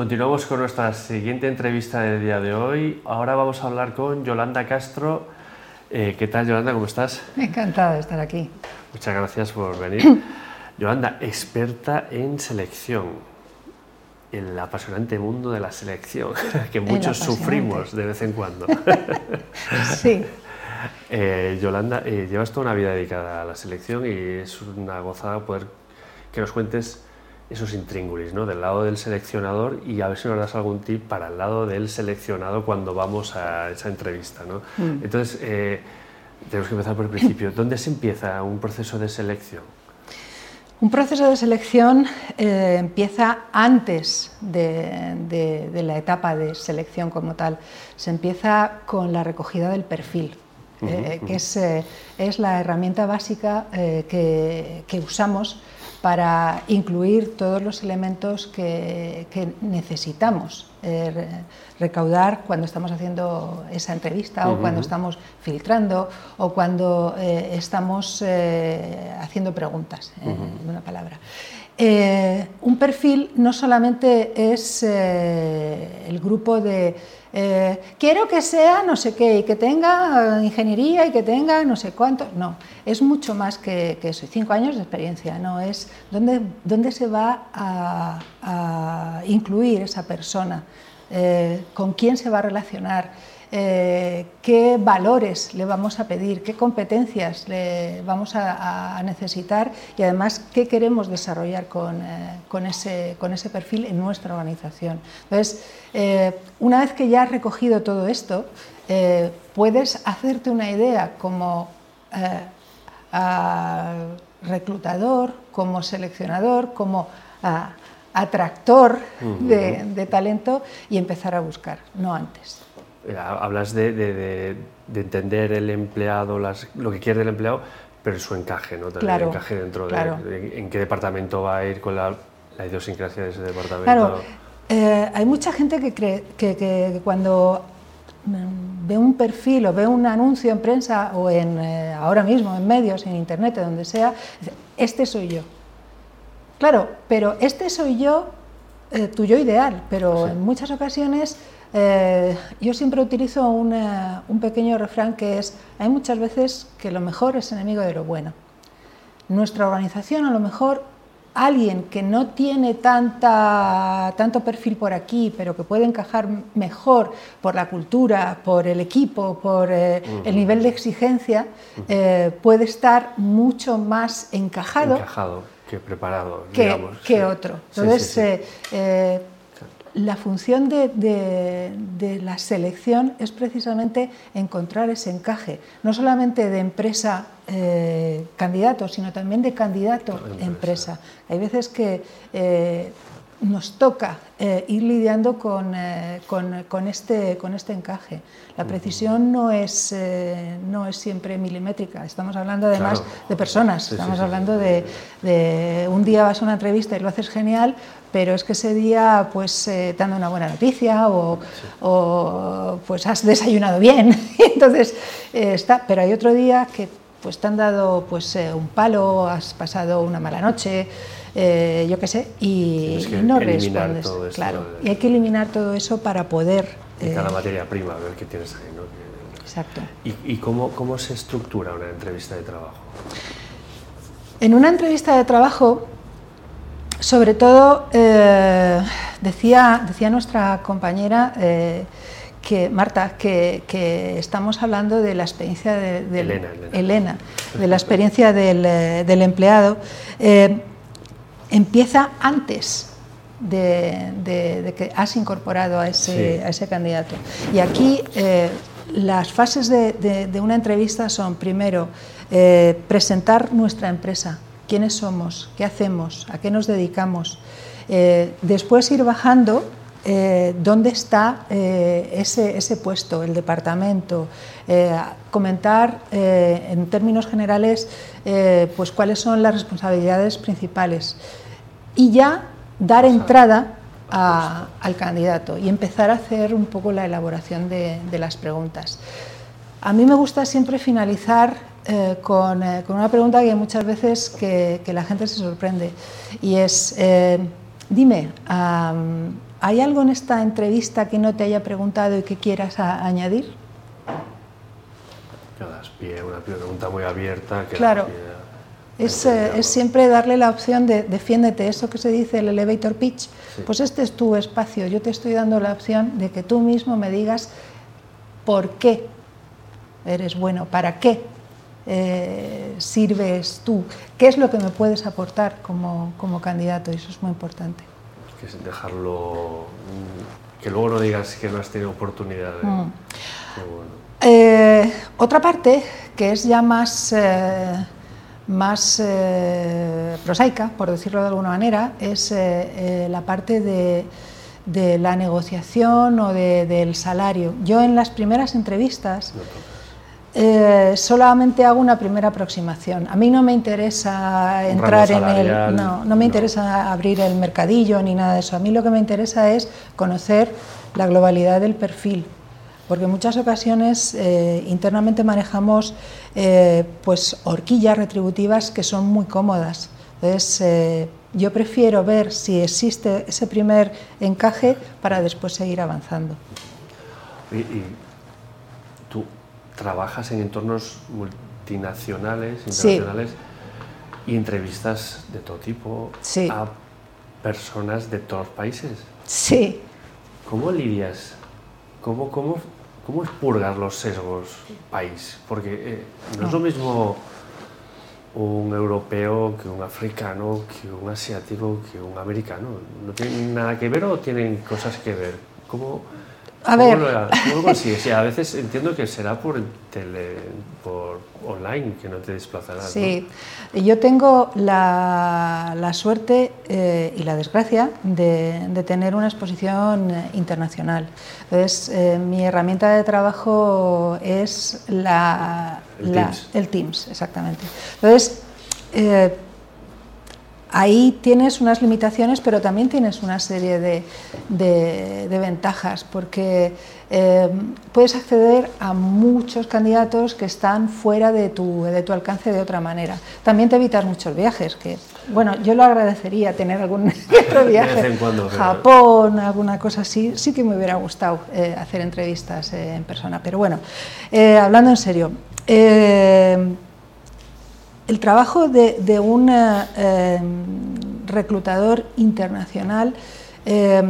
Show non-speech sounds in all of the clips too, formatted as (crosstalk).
Continuamos con nuestra siguiente entrevista del día de hoy. Ahora vamos a hablar con Yolanda Castro. Eh, ¿Qué tal, Yolanda? ¿Cómo estás? Encantada de estar aquí. Muchas gracias por venir. (clears throat) Yolanda, experta en selección, el apasionante mundo de la selección, (laughs) que muchos sufrimos de vez en cuando. (laughs) sí. (laughs) Eh, Yolanda, eh, llevas toda una vida dedicada a la selección y es una gozada poder que nos cuentes esos intríngulis, ¿no? Del lado del seleccionador y a ver si nos das algún tip para el lado del seleccionado cuando vamos a esa entrevista, ¿no? Mm. Entonces, eh, tenemos que empezar por el principio. (clears throat) ¿Dónde se empieza un proceso de selección? Un proceso de selección eh, empieza antes de, la etapa de selección como tal. Se empieza con la recogida del perfil, eh, que es, es, la herramienta básica que, que usamos para incluir todos los elementos que, necesitamos eh, recaudar cuando estamos haciendo esa entrevista o cuando estamos filtrando o cuando eh, estamos eh, haciendo preguntas, en una palabra. un perfil no solamente es el grupo de eh, quiero que sea no sé qué y que tenga ingeniería y que tenga no sé cuánto. No, es mucho más que, eso. Cinco años de experiencia, no es dónde, dónde se va a, incluir esa persona, eh, con quién se va a relacionar. Eh, qué valores le vamos a pedir, qué competencias le vamos a, necesitar y además qué queremos desarrollar con, con, ese, con ese perfil en nuestra organización. Entonces, eh, una vez que ya has recogido todo esto, eh, puedes hacerte una idea como eh, reclutador, como seleccionador, como atractor de, talento y empezar a buscar, no antes. Hablas de, entender el empleado, lo que quiere el empleado, pero su encaje, ¿no? Claro, el encaje dentro de, en qué departamento va a ir con la, la idiosincrasia de ese departamento. Claro, eh, hay mucha gente que cree que, cuando mm, ve un perfil o ve un anuncio en prensa o en, eh, ahora mismo en medios, en internet, donde sea, dice, este soy yo. Claro, pero este soy yo, eh, tu yo ideal, pero en muchas ocasiones yo siempre utilizo un pequeño refrán que es, hay muchas veces que lo mejor es enemigo de lo bueno. Nuestra organización a lo mejor alguien que no tiene tanta, tanto perfil por aquí, pero que puede encajar mejor por la cultura, por el equipo, por eh, el nivel de exigencia, eh, puede estar mucho más encajado, encajado que preparado, que, digamos, que otro. Entonces, eh, la función de, la selección es precisamente encontrar ese encaje, no solamente de empresa eh, candidato, sino también de candidato empresa. Hay veces que eh, nos toca eh, ir lidiando con, con, este, con este encaje. La precisión no es, no es siempre milimétrica, estamos hablando además de personas, estamos hablando de, de, un día vas a una entrevista y lo haces genial, pero es que ese día pues eh, dando una buena noticia o, pues has desayunado bien, (laughs) entonces eh, está, pero hay otro día que pues te han dado pues eh, un palo, has pasado una mala noche, yo qué sé, y, no respondes. claro, y hay que eliminar todo eso para poder... Y cada materia prima, a ver qué tienes ahí, ¿no? Exacto. ¿Y, y cómo, cómo se estructura una entrevista de trabajo? En una entrevista de trabajo sobre todo, eh, decía, decía nuestra compañera eh, que Marta que, estamos hablando de la experiencia de, Elena, de la experiencia del, eh, empleado. empieza antes de, que has incorporado a ese, a ese candidato. Y aquí las fases de, una entrevista son, primero, presentar nuestra empresa, quiénes somos, qué hacemos, a qué nos dedicamos. Eh, después ir bajando eh, dónde está eh, ese, puesto, el departamento, comentar en términos generales pues cuáles son las responsabilidades principales y ya dar entrada al candidato y empezar a hacer un poco la elaboración de las preguntas. A mí me gusta siempre finalizar eh, con, eh, con, una pregunta que muchas veces que, que, la gente se sorprende y es, eh, dime, ¿hay algo en esta entrevista que no te haya preguntado y que quieras añadir? pie, una pregunta muy abierta. Que claro. Es, es, siempre darle la opción de defiéndete, eso que se dice el elevator pitch, pues este es tu espacio, yo te estoy dando la opción de que tú mismo me digas por qué eres bueno, para qué eh, sirves tú, qué es lo que me puedes aportar como, como candidato, y eso es muy importante. Que es dejarlo, que luego no digas que no has tenido oportunidad. Mm. Eh, otra parte que es ya más, eh, más prosaica, por decirlo de alguna manera, es la parte de, la negociación o del salario. Yo en las primeras entrevistas solamente hago una primera aproximación. A mí no me interesa entrar en el... No, no me interesa abrir el mercadillo ni nada de eso. A mí lo que me interesa es conocer la globalidad del perfil porque en muchas ocasiones eh, internamente manejamos eh, pues horquillas retributivas que son muy cómodas. Entonces, eh, yo prefiero ver si existe ese primer encaje para después seguir avanzando. Y, trabajas en entornos multinacionales, internacionales, y entrevistas de todo tipo a personas de todos los países. Sí. ¿Cómo lidias? ¿Cómo, cómo ¿Cómo los sesgos país? Porque eh, no es lo mismo un europeo que un africano, que un asiático, que un americano. ¿No tienen nada que ver o tienen cosas que ver? ¿Cómo, a ver. ¿Cómo lo a veces entiendo que será por, tele, por online, que no te desplazarás. Sí, yo tengo la, la suerte eh, y la desgracia de, de, tener una exposición internacional. Entonces, eh, mi herramienta de trabajo es la, el, Teams. el Teams, exactamente. Entonces, eh, ahí tienes unas limitaciones, pero también tienes una serie de, ventajas, porque eh, puedes acceder a muchos candidatos que están fuera de tu, alcance de otra manera. También te evitas muchos viajes, que, bueno, yo lo agradecería tener algún (laughs) otro viaje. Japón, alguna cosa así, sí que me hubiera gustado eh, hacer entrevistas eh, en persona, pero bueno, hablando en serio el trabajo de, un eh, reclutador internacional eh,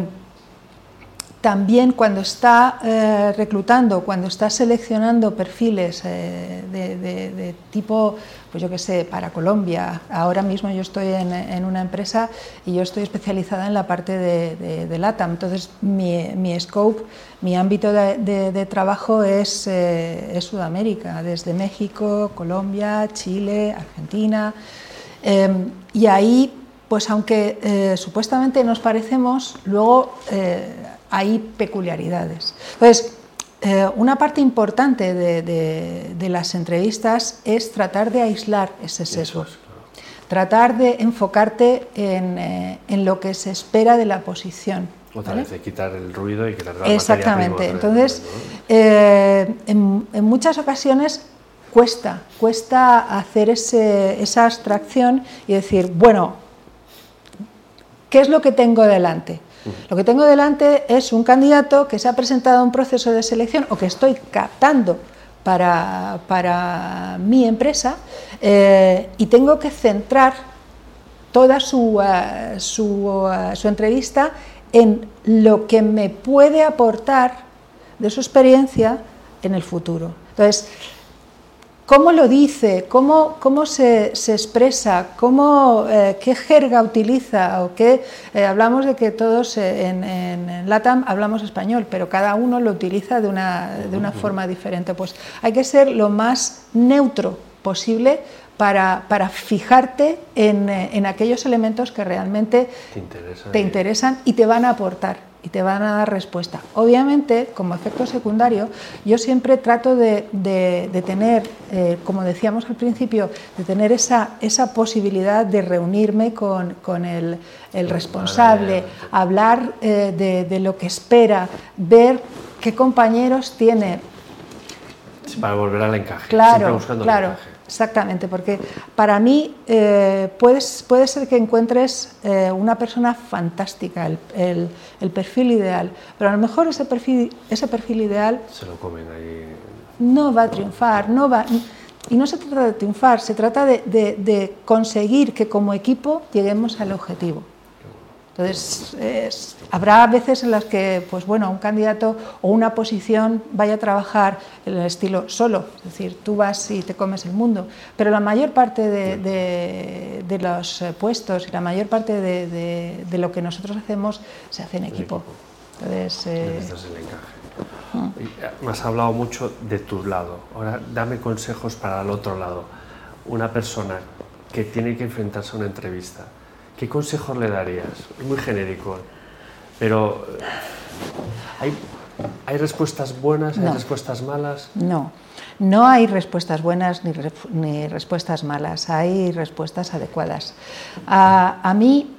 también cuando está eh, reclutando, cuando está seleccionando perfiles eh, de, tipo, pues yo qué sé, para Colombia, ahora mismo yo estoy en, una empresa y yo estoy especializada en la parte de, LATAM, entonces mi, scope, mi ámbito de, trabajo eh, es, Sudamérica, desde México, Colombia, Chile, Argentina, y ahí pues aunque supuestamente nos parecemos, luego hay peculiaridades. Entonces, eh, una parte importante de, las entrevistas es tratar de aislar ese sesgo, tratar de enfocarte eh, en, lo que se espera de la posición. Otra vez, de quitar el ruido y quitar la Exactamente. Entonces, eh, en, muchas ocasiones cuesta, cuesta hacer esa abstracción y decir, bueno, ¿qué es lo que tengo delante? Lo que tengo delante es un candidato que se ha presentado a un proceso de selección o que estoy captando para, mi empresa eh, y tengo que centrar toda su, eh, eh, su, entrevista en lo que me puede aportar de su experiencia en el futuro. Entonces, cómo lo dice, cómo, cómo se, expresa, cómo, eh, qué jerga utiliza, o qué, eh, hablamos de que todos en, en, LATAM hablamos español, pero cada uno lo utiliza de una, de una forma diferente. Pues hay que ser lo más neutro posible para, para, fijarte en, en, aquellos elementos que realmente te interesan y te van a aportar y te van a dar respuesta. Obviamente, como efecto secundario, yo siempre trato de, tener, eh, como decíamos al principio, de tener esa, esa posibilidad de reunirme con, el, responsable, hablar eh, de, lo que espera, ver qué compañeros tiene. para volver al encaje. Claro, claro. Exactamente, porque para mí eh, puedes, puede ser que encuentres eh, una persona fantástica, el, el, perfil ideal, pero a lo mejor ese perfil, ese perfil ideal... Se lo comen ahí. No va a triunfar, no va... Y no se trata de triunfar, se trata de, de conseguir que como equipo lleguemos al objetivo. Entonces, habrá veces en las que, pues bueno, un candidato o una posición vaya a trabajar en el estilo solo, es decir, tú vas y te comes el mundo, pero la mayor parte de, los eh, puestos y la mayor parte de, lo que nosotros hacemos se hace en equipo. Entonces, eh, el encaje. Mm. Eh, me has hablado mucho de tu lado, ahora dame consejos para el otro lado. Una persona que tiene que enfrentarse a una entrevista, ¿qué consejos le darías? Es muy genérico, pero ¿hay, ¿hay respuestas buenas, hay respuestas malas? No, no hay respuestas buenas ni, respuestas malas, hay respuestas adecuadas. A, mí,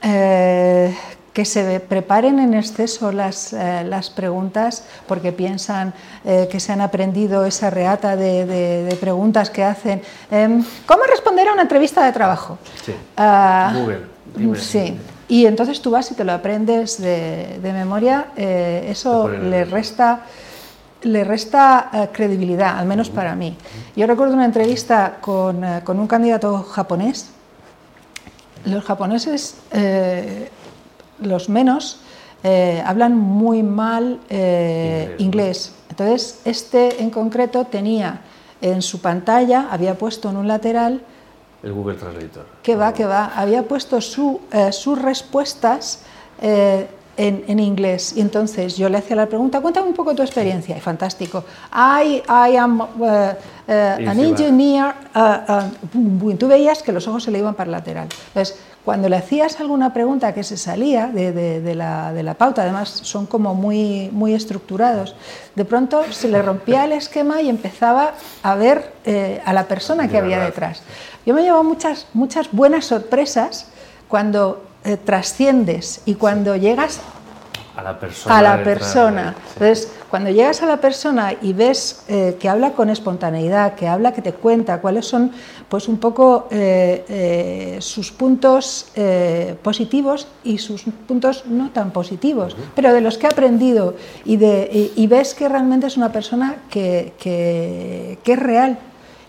eh, que se preparen en exceso las, eh, las preguntas porque piensan eh, que se han aprendido esa reata de, preguntas que hacen. Em, ¿Cómo responder a una entrevista de trabajo? Sí. Ah, Google. Sí. Y entonces tú vas y te lo aprendes de, memoria, eh, eso le resta le resta credibilidad, al menos para mí. Yo recuerdo una entrevista con, con un candidato japonés. Los japoneses los menos eh, hablan muy mal eh, inglés. Entonces, este en concreto tenía en su pantalla, había puesto en un lateral... El Google Translator. Que va, que va. Había puesto su, eh, sus respuestas en, inglés. Y entonces yo le hacía la pregunta, cuéntame un poco tu experiencia. Y fantástico. I, I am an engineer. Uh, uh, tú veías que los ojos se le iban para el lateral. Entonces, cuando le hacías alguna pregunta que se salía de, la, pauta, además son como muy, muy estructurados, de pronto se le rompía el esquema y empezaba a ver eh, a la persona que había detrás. Yo me llevo muchas, muchas buenas sorpresas cuando eh, trasciendes y cuando llegas a la persona. A la persona. Entonces, cuando llegas a la persona y ves eh, que habla con espontaneidad, que habla, que te cuenta cuáles son, pues un poco eh, eh, sus puntos positivos y sus puntos no tan positivos, pero de los que ha aprendido y, de, y, ves que realmente es una persona que, que, que es real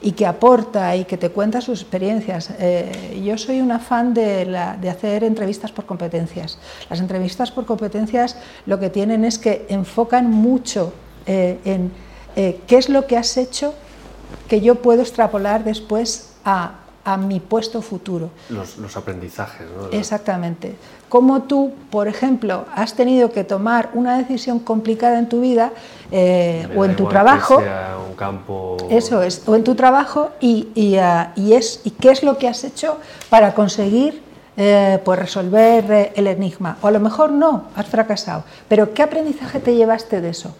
y que aporta y que te cuenta sus experiencias. Eh, yo soy una fan de, hacer entrevistas por competencias. Las entrevistas por competencias lo que tienen es que enfocan mucho eh, en eh, qué es lo que has hecho que yo puedo extrapolar después a, a mi puesto futuro. Los, aprendizajes, ¿no? Exactamente. Como tú, por ejemplo, has tenido que tomar una decisión complicada en tu vida eh, o en tu trabajo. un campo... Eso es, o en tu trabajo y, ah, es, y qué es lo que has hecho para conseguir eh, pues resolver eh, el enigma. O a lo mejor no, has fracasado. Pero ¿qué aprendizaje te llevaste de eso?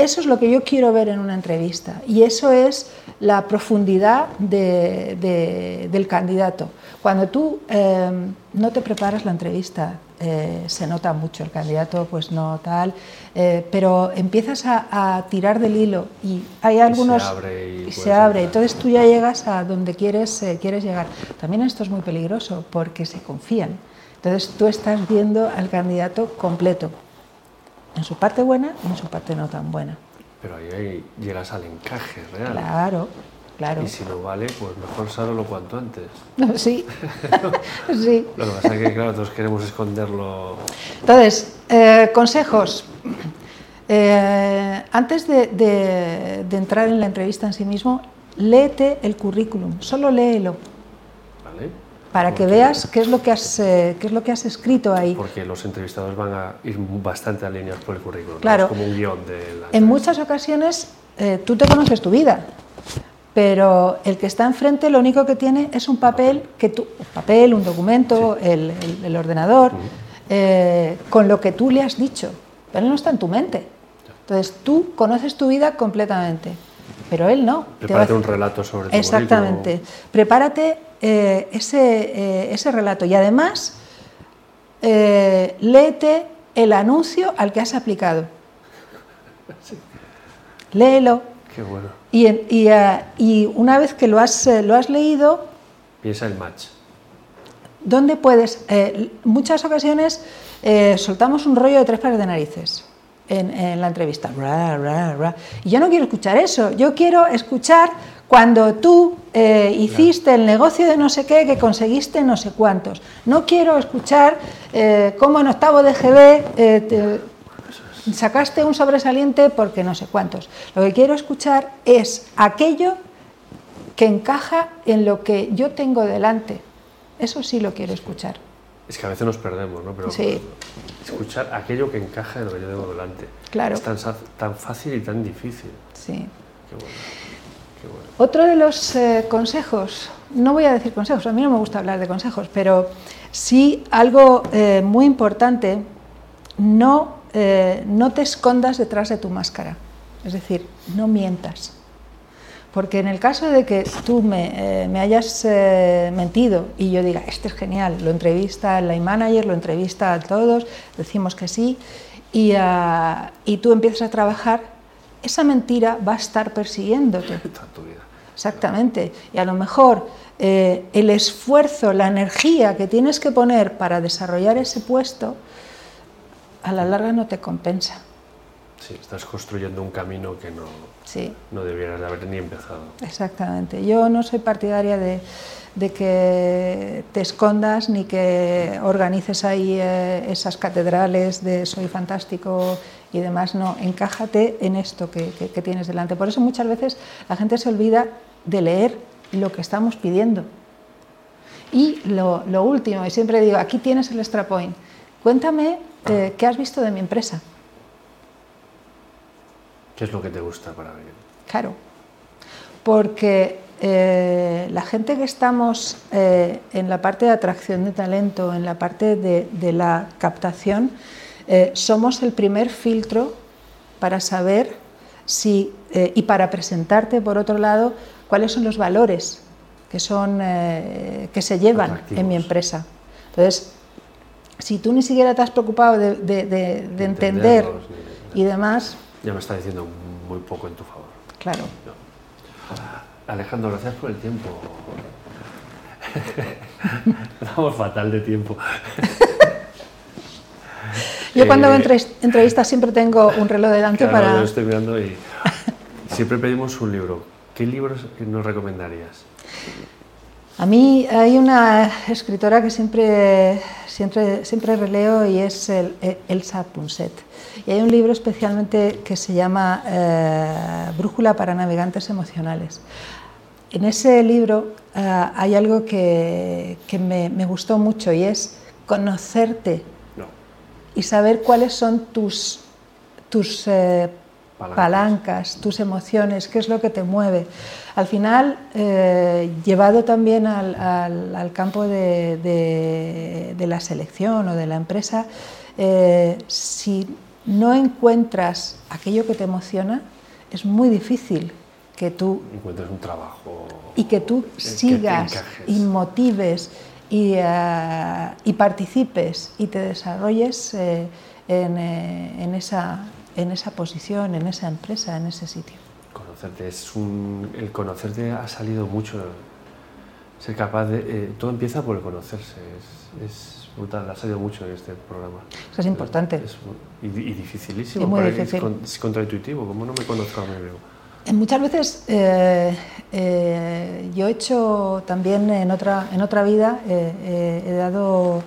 Eso es lo que yo quiero ver en una entrevista y eso es la profundidad del candidato. Cuando tú em, no te preparas la entrevista, eh, se nota mucho el candidato, pues no tal, eh, pero empiezas a, tirar del hilo y hay algunos... Y se abre. Y, se abre. Entonces tú ya llegas a donde quieres, eh, quieres llegar. También esto es muy peligroso porque se confían. Entonces tú estás viendo al candidato completo en su parte buena y en su parte no tan buena. Pero ahí llegas al encaje real. Claro, claro. Y si no vale, pues mejor saberlo cuanto antes. (laughs) Sí, (laughs) sí. Lo que pasa es que, claro, todos queremos esconderlo. Entonces, eh, consejos. Eh, antes de, de entrar en la entrevista en sí mismo, léete el currículum, solo léelo para que veas qué es lo que has eh, qué es lo que has escrito ahí. Porque los entrevistados van a ir bastante alineados por el currículum. Claro. como un guion de En muchas ocasiones eh, tú te conoces tu vida, pero el que está enfrente lo único que tiene es un papel que tú, un papel, un documento, el, el, ordenador, eh, con lo que tú le has dicho, pero él no está en tu mente. Entonces tú conoces tu vida completamente, pero él no. Prepárate un relato sobre tu Exactamente. Prepárate eh, ese, eh, ese, relato y además eh, léete el anuncio al que has aplicado. Léelo, Qué bueno. Y, y, uh, y una vez que lo has, lo has leído... Piensa el match. ¿Dónde puedes? Eh, muchas ocasiones eh, soltamos un rollo de tres pares de narices en, en la entrevista. Bra, bra, bra. Y yo no quiero escuchar eso. Yo quiero escuchar cuando tú eh, hiciste claro. el negocio de no sé qué, que conseguiste no sé cuántos. No quiero escuchar eh, cómo en octavo de GB eh, te sacaste un sobresaliente porque no sé cuántos. Lo que quiero escuchar es aquello que encaja en lo que yo tengo delante. Eso sí lo quiero escuchar. Es que a veces nos perdemos, ¿no? Pero sí. escuchar aquello que encaja en lo que yo tengo delante. Claro. Es tan, tan fácil y tan difícil. Sí. Qué bueno. Bueno. Otro de los eh, consejos, no voy a decir consejos, a mí no me gusta hablar de consejos, pero sí algo eh, muy importante, no, eh, no te escondas detrás de tu máscara, es decir, no mientas. Porque en el caso de que tú me, hayas mentido y yo diga, este es genial, lo entrevista el line manager, lo entrevista a todos, decimos que sí, y, uh, y tú empiezas a trabajar esa mentira va a estar persiguiéndote. (laughs) Exactamente. Y a lo mejor eh, el esfuerzo, la energía que tienes que poner para desarrollar ese puesto, a la larga no te compensa. Sí, estás construyendo un camino que no, sí. no debieras de haber ni empezado. Exactamente. Yo no soy partidaria de, de que te escondas ni que organices ahí eh, esas catedrales de soy fantástico y demás, no, encájate en esto que, que, que, tienes delante. Por eso muchas veces la gente se olvida de leer lo que estamos pidiendo. Y lo, lo último, y siempre digo, aquí tienes el extra point, cuéntame eh, qué has visto de mi empresa. ¿Qué es lo que te gusta para ver? Claro, porque eh, la gente que estamos eh, en la parte de atracción de talento, en la parte de, de la captación, eh, somos el primer filtro para saber si, eh, y para presentarte, por otro lado, cuáles son los valores que, son, eh, que se llevan Atractivos. en mi empresa. Entonces, si tú ni siquiera te has preocupado de, de, de, de entender y demás... Ya me está diciendo muy poco en tu favor. Claro. No. Alejandro, gracias por el tiempo. (laughs) Vamos fatal de tiempo. (laughs) Yo cuando hago eh, entrevistas siempre tengo un reloj delante claro, para... Yo estoy mirando y (laughs) siempre pedimos un libro. ¿Qué libros nos recomendarías? A mí hay una escritora que siempre, siempre, siempre releo y es el, Elsa Punset. Y hay un libro especialmente que se llama eh, Brújula para navegantes emocionales. En ese libro eh, hay algo que, que me, me, gustó mucho y es conocerte no. Y saber cuáles son tus, tus eh, palancas. palancas. tus emociones, qué es lo que te mueve. Al final, eh, llevado también al, al, al campo de, de, de, la selección o de la empresa, eh, si no encuentras aquello que te emociona, es muy difícil que tú encuentres un trabajo y que tú sigas que y motives y, uh, y, participes y te desarrolles eh, en, eh, en, esa, en esa posición, en esa empresa, en ese sitio. Conocerte, es un, el conocerte ha salido mucho, ser capaz de... Eh, todo empieza por el conocerse, es, es, brutal, ha salido mucho en este programa. Eso es importante. Es, y, y, dificilísimo, y muy difícil. es, es contraintuitivo, ¿cómo no me conozco a mí mismo? Muchas veces eh, eh, yo he hecho también en otra, en otra vida, eh, he dado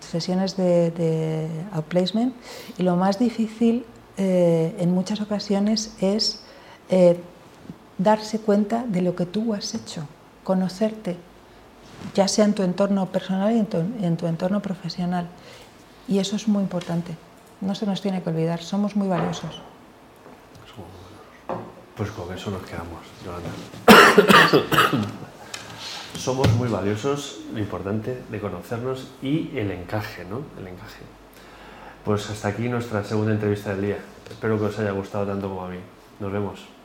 sesiones de, de, outplacement y lo más difícil en muchas ocasiones es darse cuenta de lo que tú has hecho, conocerte, ya sea en tu entorno personal y en tu, en tu entorno profesional. Y eso es muy importante, no se nos tiene que olvidar, somos muy valiosos. Pues con eso nos quedamos, Yolanda. (coughs) Somos muy valiosos, lo importante de conocernos y el encaje, ¿no? El encaje. Pues hasta aquí nuestra segunda entrevista del día. Espero que os haya gustado tanto como a mí. Nos vemos.